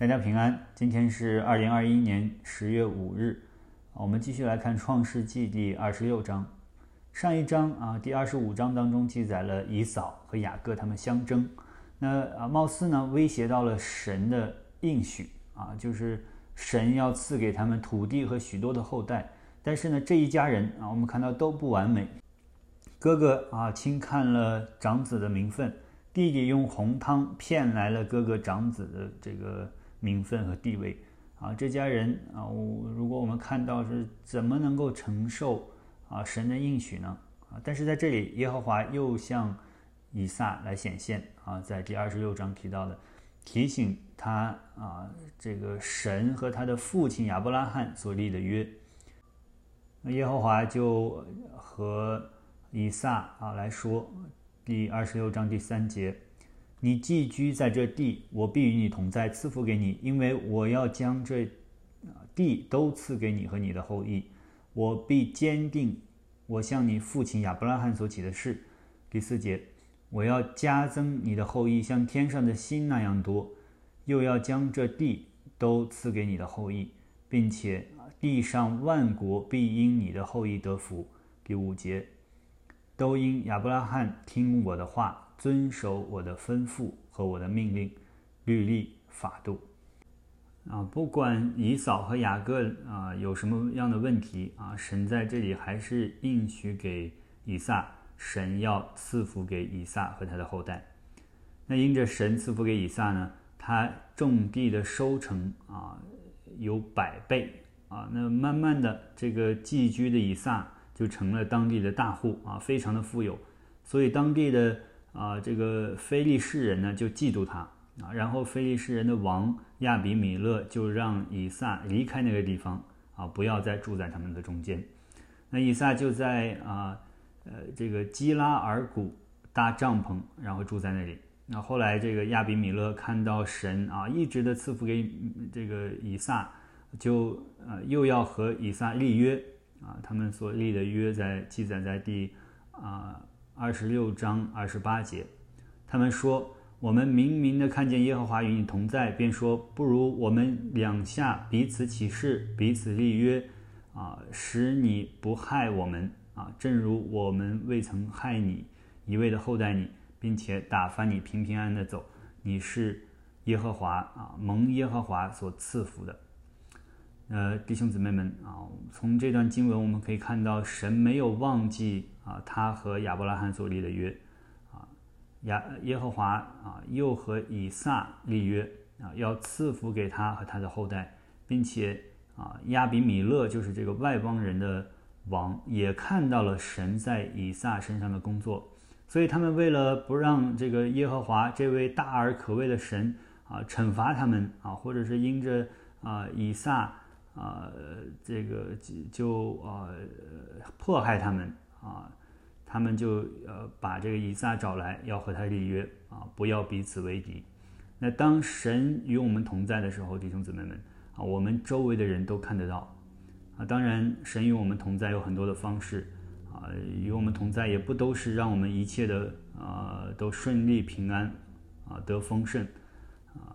大家平安，今天是二零二一年十月五日，我们继续来看创世纪第二十六章。上一章啊，第二十五章当中记载了以扫和雅各他们相争，那啊，貌似呢威胁到了神的应许啊，就是神要赐给他们土地和许多的后代。但是呢，这一家人啊，我们看到都不完美。哥哥啊，轻看了长子的名分，弟弟用红汤骗来了哥哥长子的这个。名分和地位啊，这家人啊，我如果我们看到是怎么能够承受啊神的应许呢？啊，但是在这里，耶和华又向以撒来显现啊，在第二十六章提到的，提醒他啊，这个神和他的父亲亚伯拉罕所立的约。那耶和华就和以撒啊来说，第二十六章第三节。你寄居在这地，我必与你同在，赐福给你，因为我要将这地都赐给你和你的后裔。我必坚定我向你父亲亚伯拉罕所起的誓。第四节，我要加增你的后裔，像天上的星那样多，又要将这地都赐给你的后裔，并且地上万国必因你的后裔得福。第五节，都因亚伯拉罕听我的话。遵守我的吩咐和我的命令、律例、法度啊！不管以扫和雅各啊有什么样的问题啊，神在这里还是应许给以撒，神要赐福给以撒和他的后代。那因着神赐福给以撒呢，他种地的收成啊有百倍啊。那慢慢的，这个寄居的以撒就成了当地的大户啊，非常的富有，所以当地的。啊，这个非利士人呢就嫉妒他啊，然后非利士人的王亚比米勒就让以撒离开那个地方啊，不要再住在他们的中间。那以撒就在啊，呃，这个基拉尔谷搭帐篷，然后住在那里。那后来这个亚比米勒看到神啊一直的赐福给这个以撒，就呃又要和以撒立约啊，他们所立的约在记载在第啊。二十六章二十八节，他们说：“我们明明的看见耶和华与你同在，便说不如我们两下彼此起誓，彼此立约，啊，使你不害我们啊，正如我们未曾害你，一味的厚待你，并且打发你平平安安的走。你是耶和华啊，蒙耶和华所赐福的。”呃，弟兄姊妹们啊，从这段经文我们可以看到，神没有忘记啊，他和亚伯拉罕所立的约，啊，亚耶和华啊，又和以撒立约啊，要赐福给他和他的后代，并且啊，亚比米勒就是这个外邦人的王，也看到了神在以撒身上的工作，所以他们为了不让这个耶和华这位大而可畏的神啊惩罚他们啊，或者是因着啊以撒。啊，这个就呃迫害他们啊，他们就呃把这个以撒找来，要和他立约啊，不要彼此为敌。那当神与我们同在的时候，弟兄姊妹们啊，我们周围的人都看得到啊。当然，神与我们同在有很多的方式啊，与我们同在也不都是让我们一切的啊都顺利平安啊得丰盛啊。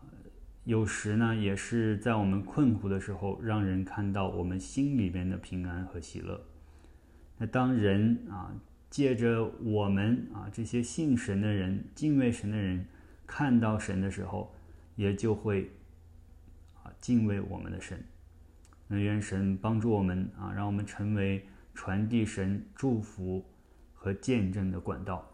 有时呢，也是在我们困苦的时候，让人看到我们心里边的平安和喜乐。那当人啊，借着我们啊这些信神的人、敬畏神的人，看到神的时候，也就会啊敬畏我们的神。那愿神帮助我们啊，让我们成为传递神祝福和见证的管道。